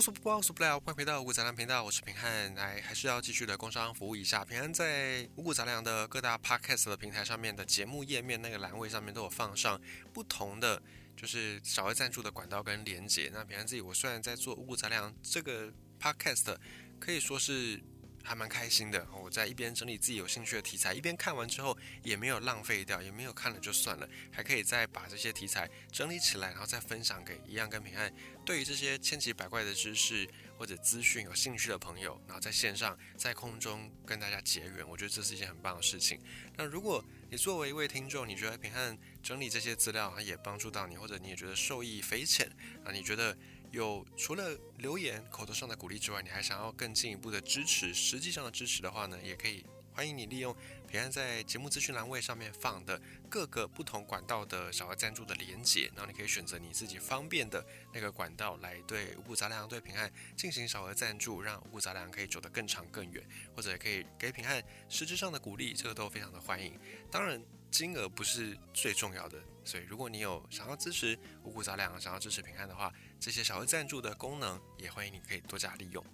无所不包，无所不了，欢迎回到五谷杂粮频道，我是平汉。来，还是要继续的工商服务一下。平安在五谷杂粮的各大 podcast 的平台上面的节目页面那个栏位上面都有放上不同的，就是小额赞助的管道跟连接。那平安自己，我虽然在做五谷杂粮这个 podcast，可以说是。还蛮开心的，我在一边整理自己有兴趣的题材，一边看完之后也没有浪费掉，也没有看了就算了，还可以再把这些题材整理起来，然后再分享给一样跟平安对于这些千奇百怪的知识或者资讯有兴趣的朋友，然后在线上在空中跟大家结缘，我觉得这是一件很棒的事情。那如果你作为一位听众，你觉得平安整理这些资料也帮助到你，或者你也觉得受益匪浅啊，你觉得？有除了留言、口头上的鼓励之外，你还想要更进一步的支持，实际上的支持的话呢，也可以欢迎你利用平安在节目资讯栏位上面放的各个不同管道的小额赞助的连结，然后你可以选择你自己方便的那个管道来对五谷杂粮、对平安进行小额赞助，让五谷杂粮可以走得更长更远，或者也可以给平安实质上的鼓励，这个都非常的欢迎。当然。金额不是最重要的，所以如果你有想要支持五谷杂粮、想要支持平安的话，这些小额赞助的功能也欢迎你可以多加利用。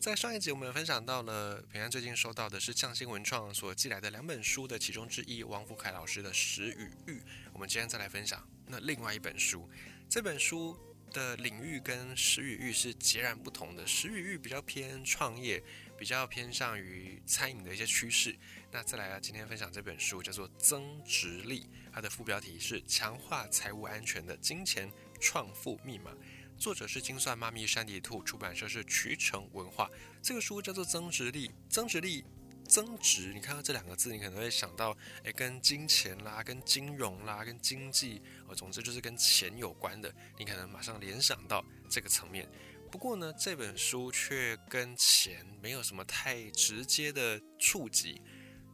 在上一集我们分享到了平安最近收到的是匠心文创所寄来的两本书的其中之一，王福凯老师的《食与欲》。我们今天再来分享那另外一本书，这本书的领域跟《食与欲》是截然不同的，《食与欲》比较偏创业。比较偏向于餐饮的一些趋势。那再来啊，今天分享这本书叫做《增值力》，它的副标题是“强化财务安全的金钱创富密码”。作者是精算妈咪山迪兔，出版社是渠成文化。这个书叫做《增值力》，增值力，增值。你看到这两个字，你可能会想到，诶，跟金钱啦、跟金融啦、跟经济，哦，总之就是跟钱有关的。你可能马上联想到这个层面。不过呢，这本书却跟钱没有什么太直接的触及。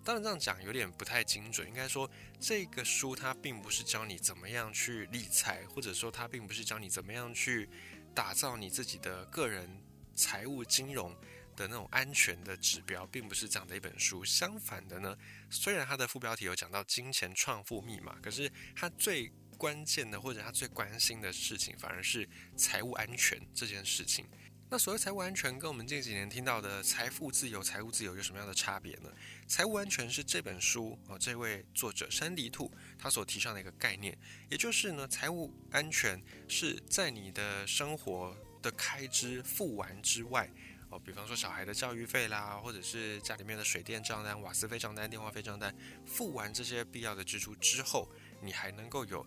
当然这样讲有点不太精准，应该说这个书它并不是教你怎么样去理财，或者说它并不是教你怎么样去打造你自己的个人财务金融的那种安全的指标，并不是这样的一本书。相反的呢，虽然它的副标题有讲到金钱创富密码，可是它最关键的或者他最关心的事情，反而是财务安全这件事情。那所谓财务安全，跟我们近几年听到的财富自由、财务自由有什么样的差别呢？财务安全是这本书啊，这位作者山迪兔他所提倡的一个概念，也就是呢，财务安全是在你的生活的开支付完之外哦，比方说小孩的教育费啦，或者是家里面的水电账单、瓦斯费账单、电话费账单，付完这些必要的支出之后，你还能够有。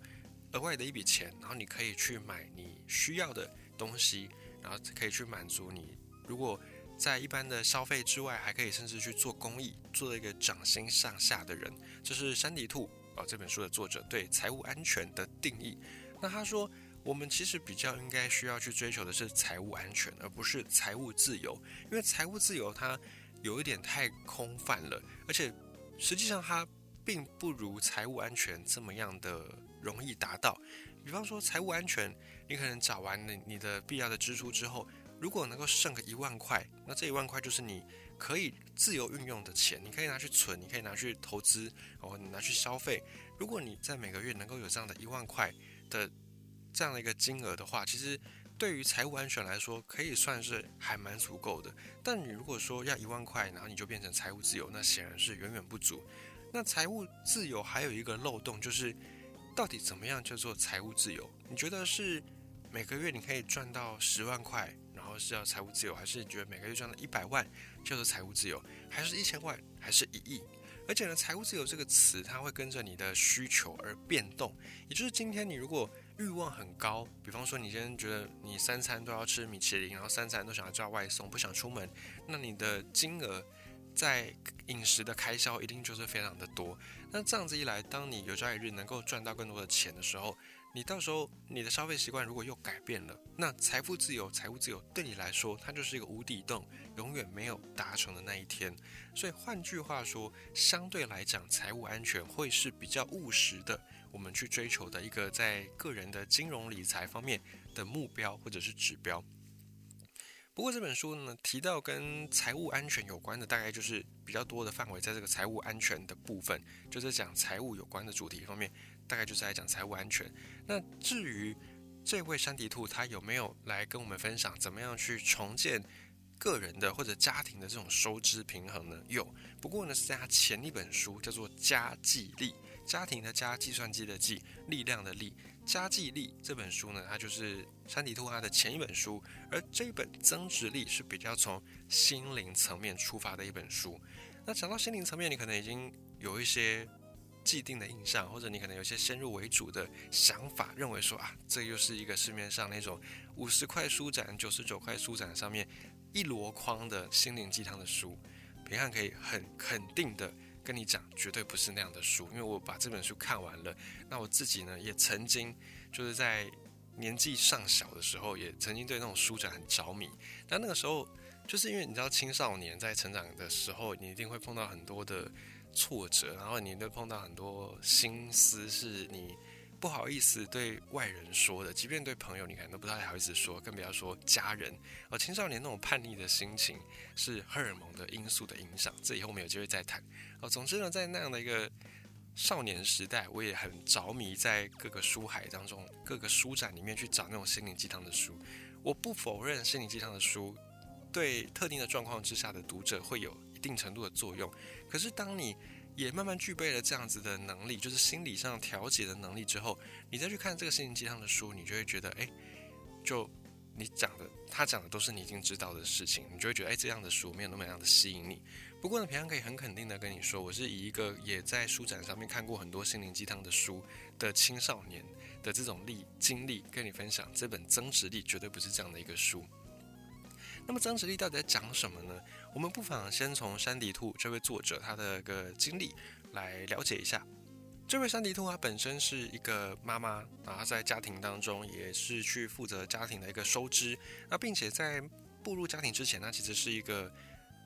额外的一笔钱，然后你可以去买你需要的东西，然后可以去满足你。如果在一般的消费之外，还可以甚至去做公益，做一个掌心向下的人。这是山迪兔啊这本书的作者对财务安全的定义。那他说，我们其实比较应该需要去追求的是财务安全，而不是财务自由。因为财务自由它有一点太空泛了，而且实际上它并不如财务安全这么样的。容易达到，比方说财务安全，你可能找完你你的必要的支出之后，如果能够剩个一万块，那这一万块就是你可以自由运用的钱，你可以拿去存，你可以拿去投资，哦，你拿去消费。如果你在每个月能够有这样的一万块的这样的一个金额的话，其实对于财务安全来说，可以算是还蛮足够的。但你如果说要一万块，然后你就变成财务自由，那显然是远远不足。那财务自由还有一个漏洞就是。到底怎么样叫做财务自由？你觉得是每个月你可以赚到十万块，然后是要财务自由，还是你觉得每个月赚到一百万叫做财务自由，还是一千万，还是一亿？而且呢，财务自由这个词，它会跟着你的需求而变动。也就是今天你如果欲望很高，比方说你今天觉得你三餐都要吃米其林，然后三餐都想要叫外送，不想出门，那你的金额。在饮食的开销一定就是非常的多，那这样子一来，当你有朝一日能够赚到更多的钱的时候，你到时候你的消费习惯如果又改变了，那财富自由、财务自由对你来说，它就是一个无底洞，永远没有达成的那一天。所以换句话说，相对来讲，财务安全会是比较务实的，我们去追求的一个在个人的金融理财方面的目标或者是指标。不过这本书呢，提到跟财务安全有关的，大概就是比较多的范围，在这个财务安全的部分，就是讲财务有关的主题方面，大概就是来讲财务安全。那至于这位山迪兔他有没有来跟我们分享怎么样去重建个人的或者家庭的这种收支平衡呢？有，不过呢是在他前一本书叫做《家计力》，家庭的家，计算机的计，力量的力。家计力这本书呢，它就是山迪兔他的前一本书，而这一本增值力是比较从心灵层面出发的一本书。那讲到心灵层面，你可能已经有一些既定的印象，或者你可能有些先入为主的想法，认为说啊，这又是一个市面上那种五十块书展、九十九块书展上面一箩筐的心灵鸡汤的书。平汉可以很肯定的。跟你讲，绝对不是那样的书，因为我把这本书看完了。那我自己呢，也曾经就是在年纪尚小的时候，也曾经对那种书展很着迷。但那个时候，就是因为你知道，青少年在成长的时候，你一定会碰到很多的挫折，然后你会碰到很多心思，是你。不好意思对外人说的，即便对朋友，你可能都不太好意思说，更不要说家人。而青少年那种叛逆的心情，是荷尔蒙的因素的影响。这以后我们有机会再谈。哦，总之呢，在那样的一个少年时代，我也很着迷在各个书海当中、各个书展里面去找那种心灵鸡汤的书。我不否认心灵鸡汤的书对特定的状况之下的读者会有一定程度的作用，可是当你也慢慢具备了这样子的能力，就是心理上调节的能力之后，你再去看这个心灵鸡汤的书，你就会觉得，哎，就你讲的，他讲的都是你已经知道的事情，你就会觉得，哎，这样的书没有那么样的吸引你。不过呢，平常可以很肯定的跟你说，我是以一个也在书展上面看过很多心灵鸡汤的书的青少年的这种历经历，跟你分享这本增值力绝对不是这样的一个书。那么增值力到底在讲什么呢？我们不妨先从山迪兔这位作者他的个经历来了解一下。这位山迪兔他本身是一个妈妈，然后在家庭当中也是去负责家庭的一个收支，那并且在步入家庭之前，他其实是一个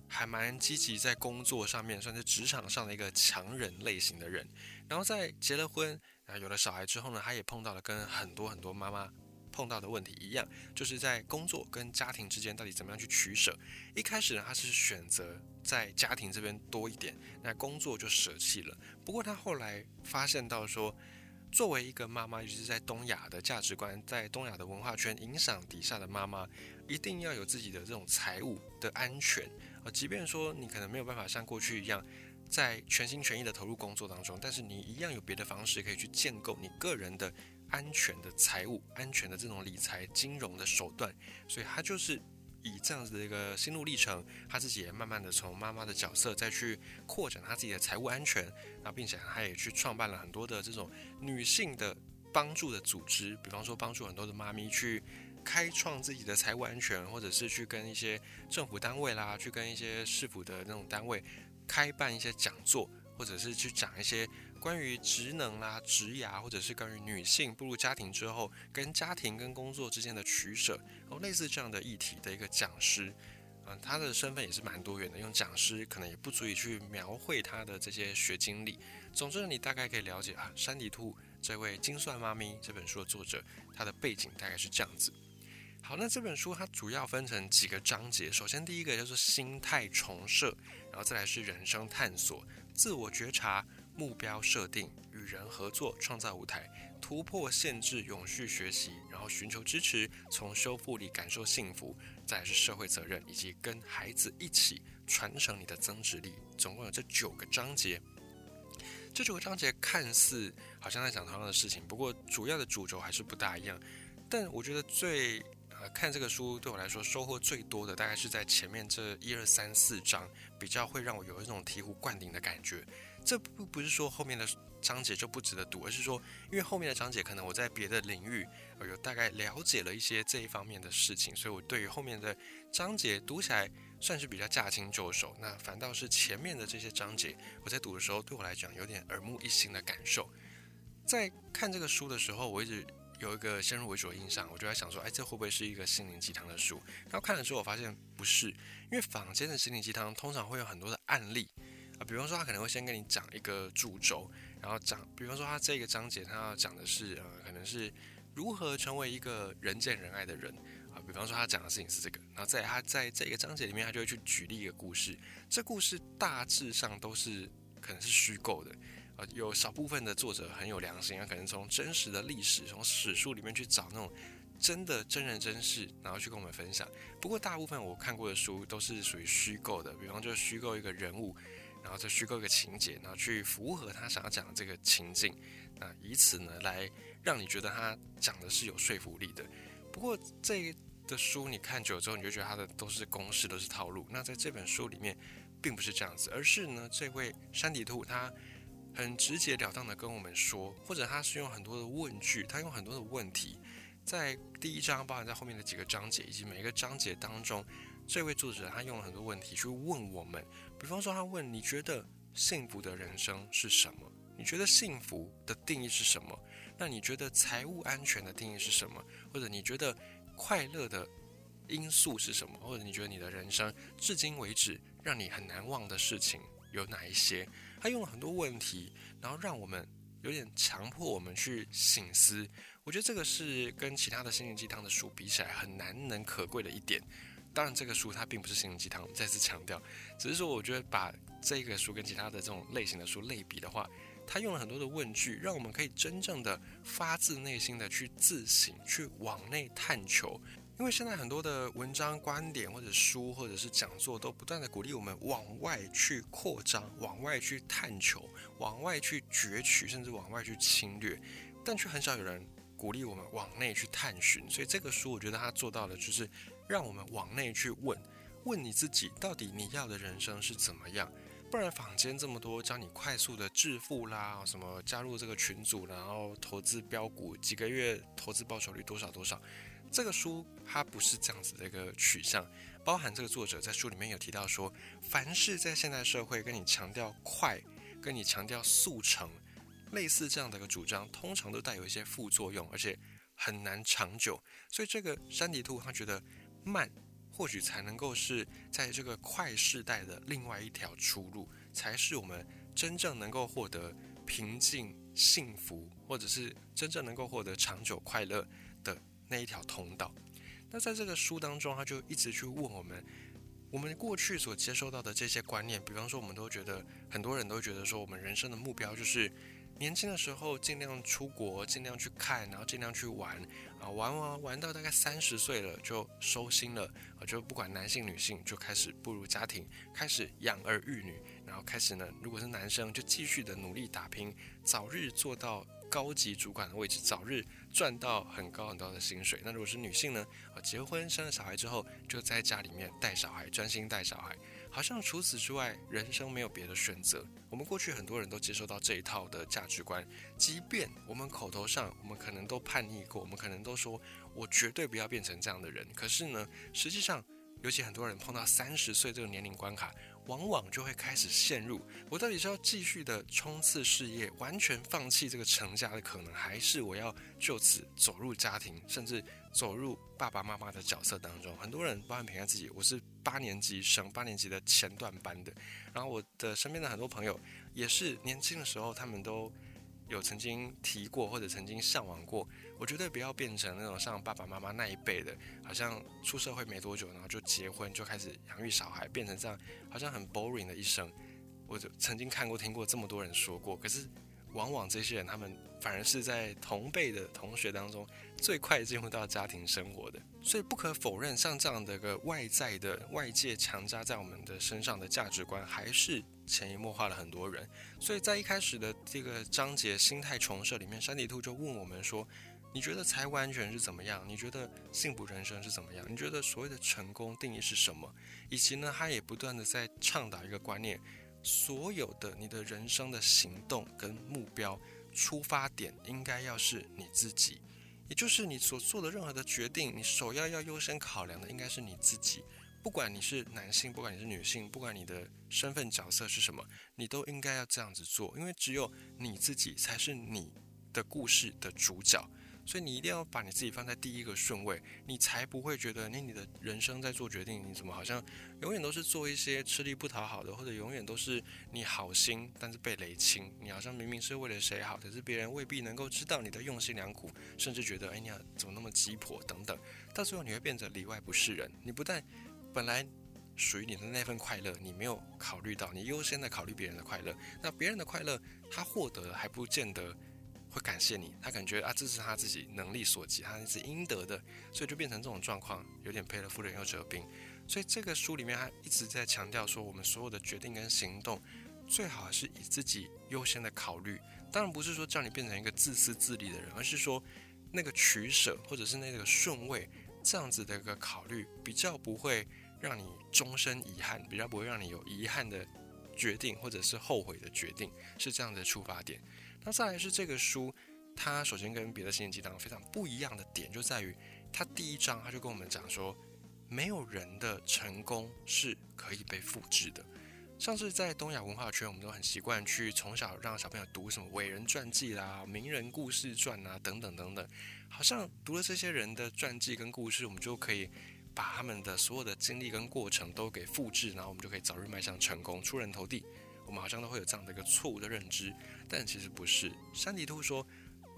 还蛮积极在工作上面，算是职场上的一个强人类型的人。然后在结了婚啊有了小孩之后呢，他也碰到了跟很多很多妈妈。碰到的问题一样，就是在工作跟家庭之间到底怎么样去取舍。一开始呢，他是选择在家庭这边多一点，那工作就舍弃了。不过他后来发现到说，作为一个妈妈，尤其是在东亚的价值观，在东亚的文化圈影响底下的妈妈，一定要有自己的这种财务的安全啊。即便说你可能没有办法像过去一样，在全心全意的投入工作当中，但是你一样有别的方式可以去建构你个人的。安全的财务、安全的这种理财金融的手段，所以他就是以这样子的一个心路历程，他自己也慢慢的从妈妈的角色再去扩展他自己的财务安全，那并且他也去创办了很多的这种女性的帮助的组织，比方说帮助很多的妈咪去开创自己的财务安全，或者是去跟一些政府单位啦，去跟一些市府的那种单位开办一些讲座，或者是去讲一些。关于职能啦、职涯，或者是关于女性步入家庭之后，跟家庭跟工作之间的取舍，哦，类似这样的议题的一个讲师，嗯，他的身份也是蛮多元的。用讲师可能也不足以去描绘他的这些学经历。总之，你大概可以了解啊，山迪兔这位精算妈咪这本书的作者，他的背景大概是这样子。好，那这本书它主要分成几个章节。首先，第一个叫做心态重设，然后再来是人生探索、自我觉察。目标设定，与人合作，创造舞台，突破限制，永续学习，然后寻求支持，从修复里感受幸福，再来是社会责任，以及跟孩子一起传承你的增值力。总共有这九个章节。这九个章节看似好像在讲同样的事情，不过主要的主轴还是不大一样。但我觉得最呃看这个书对我来说收获最多的，大概是在前面这一二三四章，比较会让我有一种醍醐灌顶的感觉。这不不是说后面的章节就不值得读，而是说，因为后面的章节可能我在别的领域有大概了解了一些这一方面的事情，所以我对于后面的章节读起来算是比较驾轻就熟。那反倒是前面的这些章节，我在读的时候对我来讲有点耳目一新的感受。在看这个书的时候，我一直有一个先入为主的印象，我就在想说，哎，这会不会是一个心灵鸡汤的书？然后看了之后，我发现不是，因为坊间的心灵鸡汤通常会有很多的案例。比方说他可能会先跟你讲一个主轴，然后讲，比方说他这个章节他要讲的是，呃，可能是如何成为一个人见人爱的人啊。比方说他讲的事情是这个，然后在他在这个章节里面，他就会去举例一个故事。这故事大致上都是可能是虚构的，呃，有少部分的作者很有良心啊，可能从真实的历史、从史书里面去找那种真的真人真事，然后去跟我们分享。不过大部分我看过的书都是属于虚构的，比方就虚构一个人物，然后再虚构一个情节，然后去符合他想要讲的这个情境，那以此呢来让你觉得他讲的是有说服力的。不过这的书你看久了之后，你就觉得他的都是公式，都是套路。那在这本书里面，并不是这样子，而是呢，这位山底兔他。很直截了当的跟我们说，或者他是用很多的问句，他用很多的问题，在第一章，包含在后面的几个章节，以及每一个章节当中，这位作者他用了很多问题去问我们。比方说，他问你觉得幸福的人生是什么？你觉得幸福的定义是什么？那你觉得财务安全的定义是什么？或者你觉得快乐的因素是什么？或者你觉得你的人生至今为止让你很难忘的事情有哪一些？他用了很多问题，然后让我们有点强迫我们去醒思。我觉得这个是跟其他的心灵鸡汤的书比起来很难能可贵的一点。当然，这个书它并不是心灵鸡汤，再次强调，只是说我觉得把这个书跟其他的这种类型的书类比的话，它用了很多的问句，让我们可以真正的发自内心的去自省，去往内探求。因为现在很多的文章、观点或者书或者是讲座，都不断的鼓励我们往外去扩张、往外去探求、往外去攫取，甚至往外去侵略，但却很少有人鼓励我们往内去探寻。所以这个书，我觉得它做到的就是让我们往内去问，问你自己到底你要的人生是怎么样。不然坊间这么多教你快速的致富啦，什么加入这个群组，然后投资标股，几个月投资报酬率多少多少。这个书它不是这样子的一个取向，包含这个作者在书里面有提到说，凡是在现代社会跟你强调快，跟你强调速成，类似这样的一个主张，通常都带有一些副作用，而且很难长久。所以这个山迪兔他觉得慢，或许才能够是在这个快世代的另外一条出路，才是我们真正能够获得平静、幸福，或者是真正能够获得长久快乐的。那一条通道，那在这个书当中，他就一直去问我们，我们过去所接受到的这些观念，比方说，我们都觉得很多人都觉得说，我们人生的目标就是年轻的时候尽量出国，尽量去看，然后尽量去玩，啊，玩玩玩到大概三十岁了就收心了，啊，就不管男性女性就开始步入家庭，开始养儿育女，然后开始呢，如果是男生就继续的努力打拼，早日做到。高级主管的位置，早日赚到很高很高的薪水。那如果是女性呢？啊，结婚生了小孩之后，就在家里面带小孩，专心带小孩。好像除此之外，人生没有别的选择。我们过去很多人都接受到这一套的价值观，即便我们口头上，我们可能都叛逆过，我们可能都说我绝对不要变成这样的人。可是呢，实际上，尤其很多人碰到三十岁这个年龄关卡。往往就会开始陷入：我到底是要继续的冲刺事业，完全放弃这个成家的可能，还是我要就此走入家庭，甚至走入爸爸妈妈的角色当中？很多人，包含平安自己，我是八年级生八年级的前段班的，然后我的身边的很多朋友也是年轻的时候，他们都。有曾经提过或者曾经向往过，我绝对不要变成那种像爸爸妈妈那一辈的，好像出社会没多久，然后就结婚就开始养育小孩，变成这样，好像很 boring 的一生。我就曾经看过听过这么多人说过，可是往往这些人他们反而是在同辈的同学当中最快进入到家庭生活的。所以不可否认，像这样的一个外在的外界强加在我们的身上的价值观，还是。潜移默化了很多人，所以在一开始的这个章节“心态重设”里面，山底兔就问我们说：“你觉得财务安全是怎么样？你觉得幸福人生是怎么样？你觉得所谓的成功定义是什么？”以及呢，他也不断的在倡导一个观念：所有的你的人生的行动跟目标出发点应该要是你自己，也就是你所做的任何的决定，你首要要优先考量的应该是你自己。不管你是男性，不管你是女性，不管你的身份角色是什么，你都应该要这样子做，因为只有你自己才是你的故事的主角，所以你一定要把你自己放在第一个顺位，你才不会觉得你你的人生在做决定，你怎么好像永远都是做一些吃力不讨好的，或者永远都是你好心但是被雷侵，你好像明明是为了谁好，可是别人未必能够知道你的用心良苦，甚至觉得哎你怎么那么鸡婆等等，到最后你会变得里外不是人，你不但本来属于你的那份快乐，你没有考虑到，你优先的考虑别人的快乐，那别人的快乐他获得了还不见得会感谢你，他感觉啊这是他自己能力所及，他是应得的，所以就变成这种状况，有点赔了夫人又折兵。所以这个书里面他一直在强调说，我们所有的决定跟行动，最好是以自己优先的考虑。当然不是说叫你变成一个自私自利的人，而是说那个取舍或者是那个顺位这样子的一个考虑，比较不会让你终身遗憾，比较不会让你有遗憾的决定或者是后悔的决定，是这样的出发点。那再来是这个书，它首先跟别的心灵鸡汤非常不一样的点，就在于它第一章它就跟我们讲说。没有人的成功是可以被复制的。像是在东亚文化圈，我们都很习惯去从小让小朋友读什么伟人传记啦、名人故事传啊等等等等，好像读了这些人的传记跟故事，我们就可以把他们的所有的经历跟过程都给复制，然后我们就可以早日迈向成功、出人头地。我们好像都会有这样的一个错误的认知，但其实不是。山迪兔说。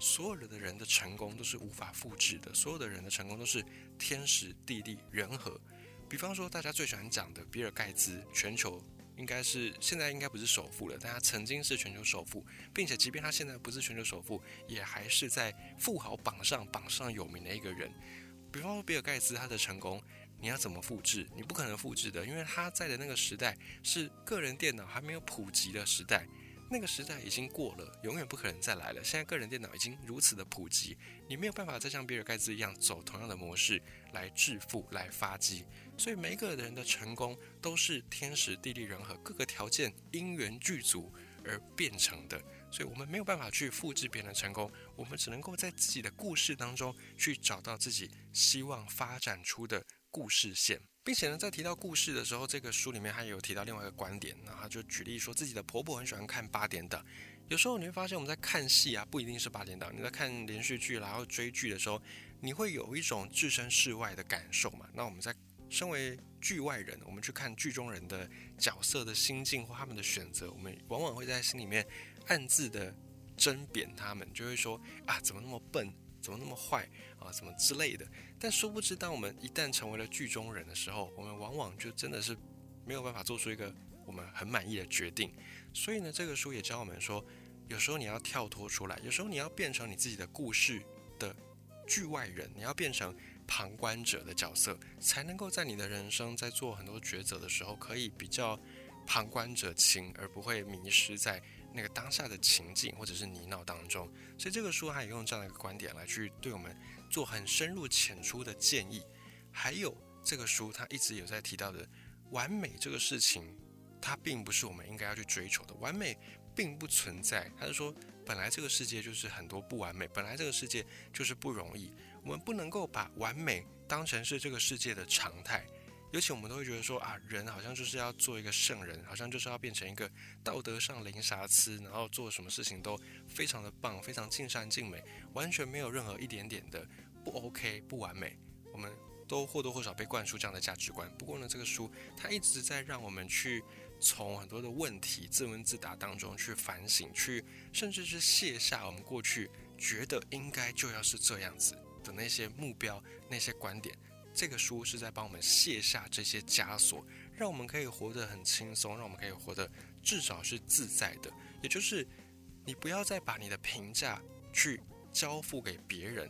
所有的人的成功都是无法复制的，所有的人的成功都是天时地利人和。比方说，大家最喜欢讲的比尔盖茨，全球应该是现在应该不是首富了，但他曾经是全球首富，并且即便他现在不是全球首富，也还是在富豪榜上榜上有名的一个人。比方说，比尔盖茨他的成功，你要怎么复制？你不可能复制的，因为他在的那个时代是个人电脑还没有普及的时代。那个时代已经过了，永远不可能再来了。现在个人电脑已经如此的普及，你没有办法再像比尔盖茨一样走同样的模式来致富、来发迹。所以每一个人的成功都是天时地利人和各个条件因缘具足而变成的。所以我们没有办法去复制别人的成功，我们只能够在自己的故事当中去找到自己希望发展出的故事线。并且呢，在提到故事的时候，这个书里面还有提到另外一个观点，然后就举例说自己的婆婆很喜欢看八点档。有时候你会发现，我们在看戏啊，不一定是八点档，你在看连续剧然后追剧的时候，你会有一种置身事外的感受嘛。那我们在身为剧外人，我们去看剧中人的角色的心境或他们的选择，我们往往会在心里面暗自的争贬他们，就会说啊，怎么那么笨，怎么那么坏啊，什么之类的。但殊不知，当我们一旦成为了剧中人的时候，我们往往就真的是没有办法做出一个我们很满意的决定。所以呢，这个书也教我们说，有时候你要跳脱出来，有时候你要变成你自己的故事的剧外人，你要变成旁观者的角色，才能够在你的人生在做很多抉择的时候，可以比较旁观者清，而不会迷失在那个当下的情境或者是泥淖当中。所以这个书它也用这样的一个观点来去对我们。做很深入浅出的建议，还有这个书，他一直有在提到的完美这个事情，它并不是我们应该要去追求的。完美并不存在，他是说，本来这个世界就是很多不完美，本来这个世界就是不容易。我们不能够把完美当成是这个世界的常态，尤其我们都会觉得说啊，人好像就是要做一个圣人，好像就是要变成一个道德上零瑕疵，然后做什么事情都非常的棒，非常尽善尽美。完全没有任何一点点的不 OK 不完美，我们都或多或少被灌输这样的价值观。不过呢，这个书它一直在让我们去从很多的问题自问自答当中去反省，去甚至是卸下我们过去觉得应该就要是这样子的那些目标、那些观点。这个书是在帮我们卸下这些枷锁，让我们可以活得很轻松，让我们可以活得至少是自在的。也就是你不要再把你的评价。去交付给别人。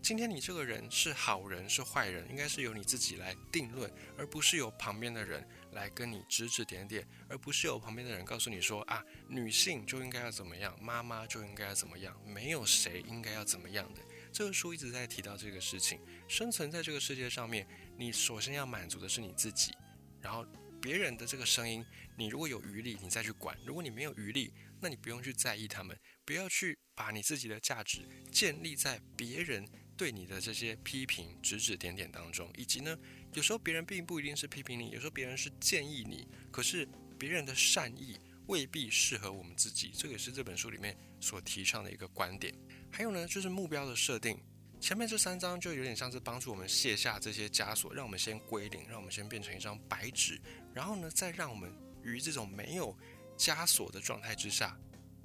今天你这个人是好人是坏人，应该是由你自己来定论，而不是由旁边的人来跟你指指点点，而不是由旁边的人告诉你说啊，女性就应该要怎么样，妈妈就应该要怎么样，没有谁应该要怎么样的。这个书一直在提到这个事情。生存在这个世界上面，你首先要满足的是你自己，然后别人的这个声音，你如果有余力，你再去管；如果你没有余力，那你不用去在意他们。不要去把你自己的价值建立在别人对你的这些批评、指指点点当中，以及呢，有时候别人并不一定是批评你，有时候别人是建议你，可是别人的善意未必适合我们自己，这也是这本书里面所提倡的一个观点。还有呢，就是目标的设定，前面这三章就有点像是帮助我们卸下这些枷锁，让我们先归零，让我们先变成一张白纸，然后呢，再让我们于这种没有枷锁的状态之下。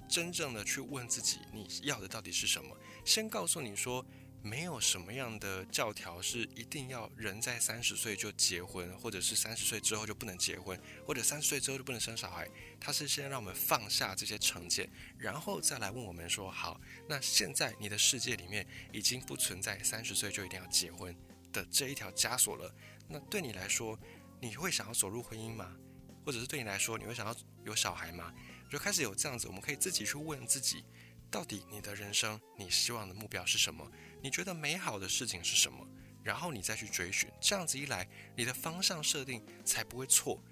真正的去问自己，你要的到底是什么？先告诉你说，没有什么样的教条是一定要人在三十岁就结婚，或者是三十岁之后就不能结婚，或者三十岁之后就不能生小孩。他是先让我们放下这些成见，然后再来问我们说：好，那现在你的世界里面已经不存在三十岁就一定要结婚的这一条枷锁了。那对你来说，你会想要走入婚姻吗？或者是对你来说，你会想要有小孩吗？就开始有这样子，我们可以自己去问自己，到底你的人生，你希望的目标是什么？你觉得美好的事情是什么？然后你再去追寻，这样子一来，你的方向设定才不会错。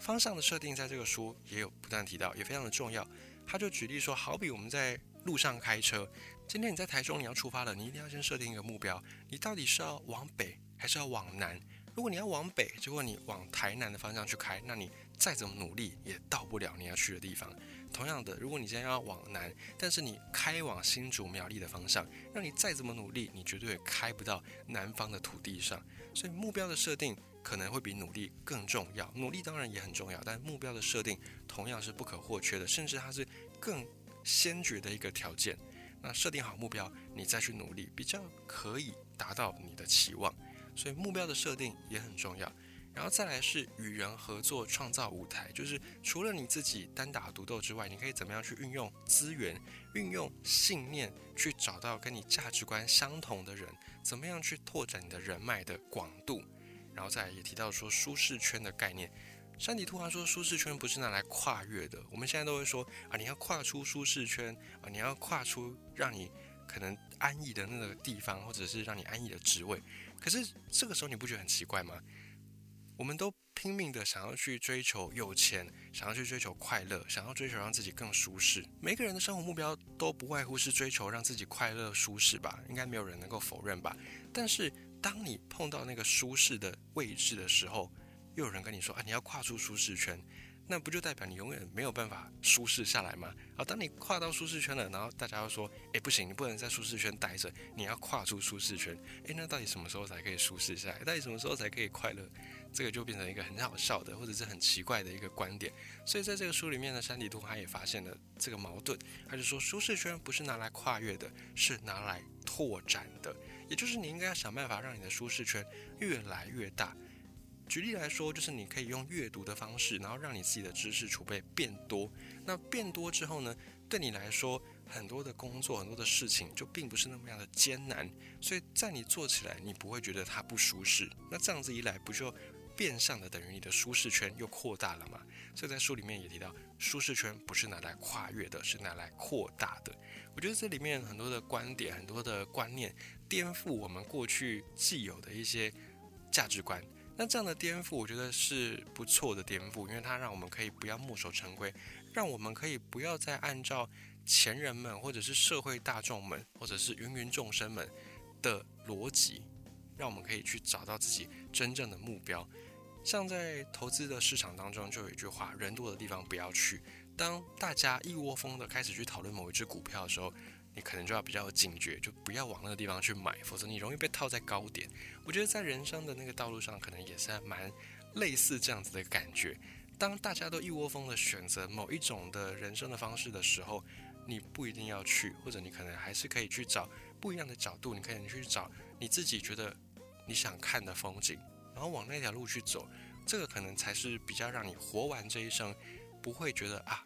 方向的设定在这个书也有不断提到，也非常的重要。他就举例说，好比我们在路上开车，今天你在台中，你要出发了，你一定要先设定一个目标，你到底是要往北还是要往南？如果你要往北，结果你往台南的方向去开，那你再怎么努力也到不了你要去的地方。同样的，如果你今天要往南，但是你开往新竹苗栗的方向，让你再怎么努力，你绝对也开不到南方的土地上。所以目标的设定可能会比努力更重要。努力当然也很重要，但目标的设定同样是不可或缺的，甚至它是更先决的一个条件。那设定好目标，你再去努力，比较可以达到你的期望。所以目标的设定也很重要，然后再来是与人合作创造舞台，就是除了你自己单打独斗之外，你可以怎么样去运用资源、运用信念去找到跟你价值观相同的人，怎么样去拓展你的人脉的广度，然后再来也提到说舒适圈的概念。山迪突然说舒适圈不是拿来跨越的，我们现在都会说啊，你要跨出舒适圈啊，你要跨出让你可能安逸的那个地方，或者是让你安逸的职位。可是这个时候你不觉得很奇怪吗？我们都拼命的想要去追求有钱，想要去追求快乐，想要追求让自己更舒适。每个人的生活目标都不外乎是追求让自己快乐舒适吧？应该没有人能够否认吧？但是当你碰到那个舒适的位置的时候，又有人跟你说啊，你要跨出舒适圈。那不就代表你永远没有办法舒适下来吗？好，当你跨到舒适圈了，然后大家又说，哎，不行，你不能在舒适圈待着，你要跨出舒适圈。哎，那到底什么时候才可以舒适下来？到底什么时候才可以快乐？这个就变成一个很好笑的，或者是很奇怪的一个观点。所以在这个书里面呢，山迪图他也发现了这个矛盾，他就说，舒适圈不是拿来跨越的，是拿来拓展的。也就是你应该要想办法让你的舒适圈越来越大。举例来说，就是你可以用阅读的方式，然后让你自己的知识储备变多。那变多之后呢，对你来说，很多的工作、很多的事情就并不是那么样的艰难。所以在你做起来，你不会觉得它不舒适。那这样子一来，不就变相的等于你的舒适圈又扩大了吗？所以在书里面也提到，舒适圈不是拿来跨越的，是拿来扩大的。我觉得这里面很多的观点、很多的观念，颠覆我们过去既有的一些价值观。那这样的颠覆，我觉得是不错的颠覆，因为它让我们可以不要墨守成规，让我们可以不要再按照前人们或者是社会大众们或者是芸芸众生们的逻辑，让我们可以去找到自己真正的目标。像在投资的市场当中，就有一句话：人多的地方不要去。当大家一窝蜂的开始去讨论某一只股票的时候，你可能就要比较有警觉，就不要往那个地方去买，否则你容易被套在高点。我觉得在人生的那个道路上，可能也是蛮类似这样子的感觉。当大家都一窝蜂的选择某一种的人生的方式的时候，你不一定要去，或者你可能还是可以去找不一样的角度，你可以去找你自己觉得你想看的风景，然后往那条路去走。这个可能才是比较让你活完这一生，不会觉得啊，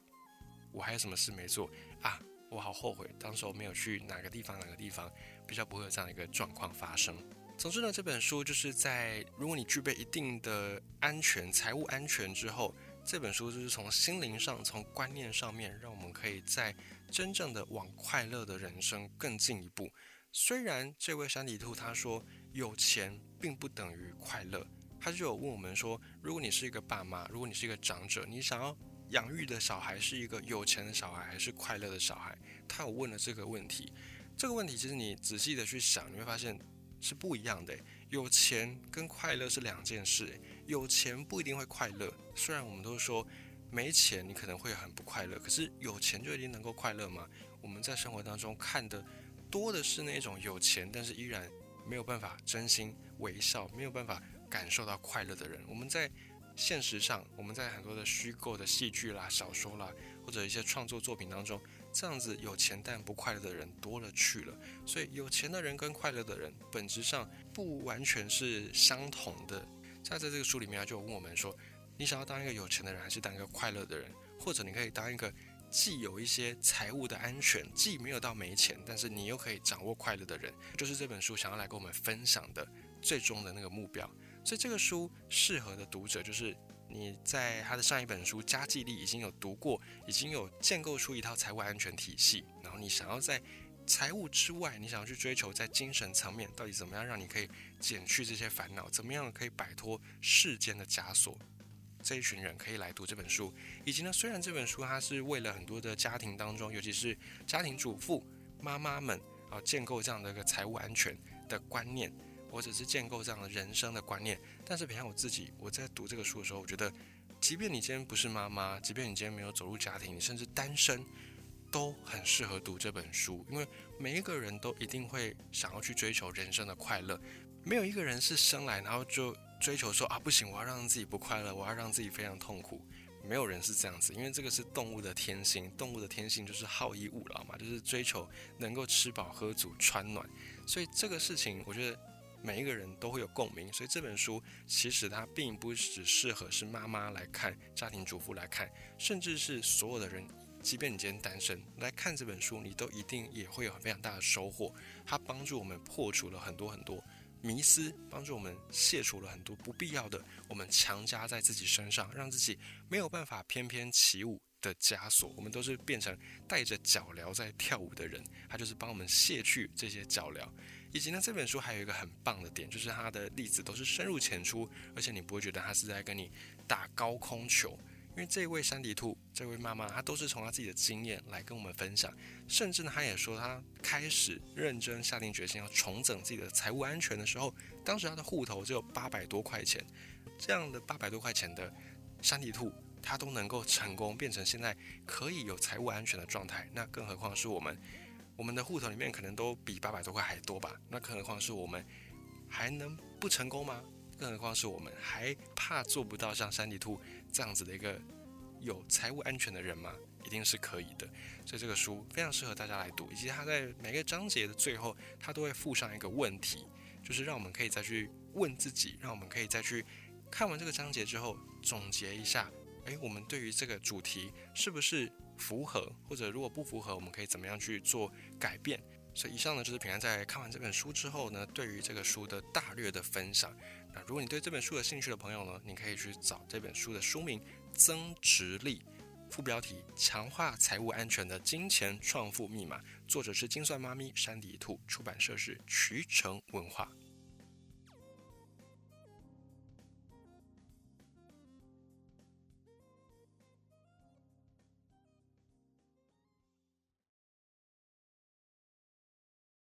我还有什么事没做啊。我好后悔，当时我没有去哪个地方，哪个地方比较不会有这样的一个状况发生。总之呢，这本书就是在如果你具备一定的安全、财务安全之后，这本书就是从心灵上、从观念上面，让我们可以在真正的往快乐的人生更进一步。虽然这位山底兔他说有钱并不等于快乐，他就有问我们说，如果你是一个爸妈，如果你是一个长者，你想要。养育的小孩是一个有钱的小孩还是快乐的小孩？他有问了这个问题。这个问题其实你仔细的去想，你会发现是不一样的。有钱跟快乐是两件事。有钱不一定会快乐，虽然我们都说没钱你可能会很不快乐，可是有钱就一定能够快乐吗？我们在生活当中看的多的是那种有钱但是依然没有办法真心微笑，没有办法感受到快乐的人。我们在现实上，我们在很多的虚构的戏剧啦、小说啦，或者一些创作作品当中，这样子有钱但不快乐的人多了去了。所以有钱的人跟快乐的人本质上不完全是相同的。在在这个书里面就问我们说，你想要当一个有钱的人，还是当一个快乐的人？或者你可以当一个既有一些财务的安全，既没有到没钱，但是你又可以掌握快乐的人，就是这本书想要来跟我们分享的最终的那个目标。所以这个书适合的读者就是。你在他的上一本书《家计力》已经有读过，已经有建构出一套财务安全体系，然后你想要在财务之外，你想要去追求在精神层面到底怎么样让你可以减去这些烦恼，怎么样可以摆脱世间的枷锁，这一群人可以来读这本书。以及呢，虽然这本书它是为了很多的家庭当中，尤其是家庭主妇妈妈们啊，建构这样的一个财务安全的观念。或者是建构这样的人生的观念，但是，比方我自己，我在读这个书的时候，我觉得，即便你今天不是妈妈，即便你今天没有走入家庭，你甚至单身，都很适合读这本书，因为每一个人都一定会想要去追求人生的快乐，没有一个人是生来然后就追求说啊不行，我要让自己不快乐，我要让自己非常痛苦，没有人是这样子，因为这个是动物的天性，动物的天性就是好逸恶劳嘛，就是追求能够吃饱喝足穿暖，所以这个事情，我觉得。每一个人都会有共鸣，所以这本书其实它并不只适合是妈妈来看、家庭主妇来看，甚至是所有的人，即便你今天单身来看这本书，你都一定也会有非常大的收获。它帮助我们破除了很多很多迷思，帮助我们卸除了很多不必要的我们强加在自己身上，让自己没有办法翩翩起舞的枷锁。我们都是变成带着脚镣在跳舞的人，他就是帮我们卸去这些脚镣。以及呢，这本书还有一个很棒的点，就是它的例子都是深入浅出，而且你不会觉得他是在跟你打高空球。因为这位山迪兔，这位妈妈，她都是从她自己的经验来跟我们分享。甚至呢，她也说，她开始认真下定决心要重整自己的财务安全的时候，当时她的户头只有八百多块钱。这样的八百多块钱的山迪兔，他都能够成功变成现在可以有财务安全的状态，那更何况是我们。我们的户头里面可能都比八百多块还多吧？那更何况是我们还能不成功吗？更何况是我们还怕做不到像山地兔这样子的一个有财务安全的人吗？一定是可以的。所以这个书非常适合大家来读，以及它在每个章节的最后，它都会附上一个问题，就是让我们可以再去问自己，让我们可以再去看完这个章节之后总结一下。诶，我们对于这个主题是不是？符合或者如果不符合，我们可以怎么样去做改变？所以以上呢就是平安在看完这本书之后呢，对于这个书的大略的分享。那如果你对这本书有兴趣的朋友呢，你可以去找这本书的书名《增值力》，副标题《强化财务安全的金钱创富密码》，作者是精算妈咪山迪兔，出版社是渠成文化。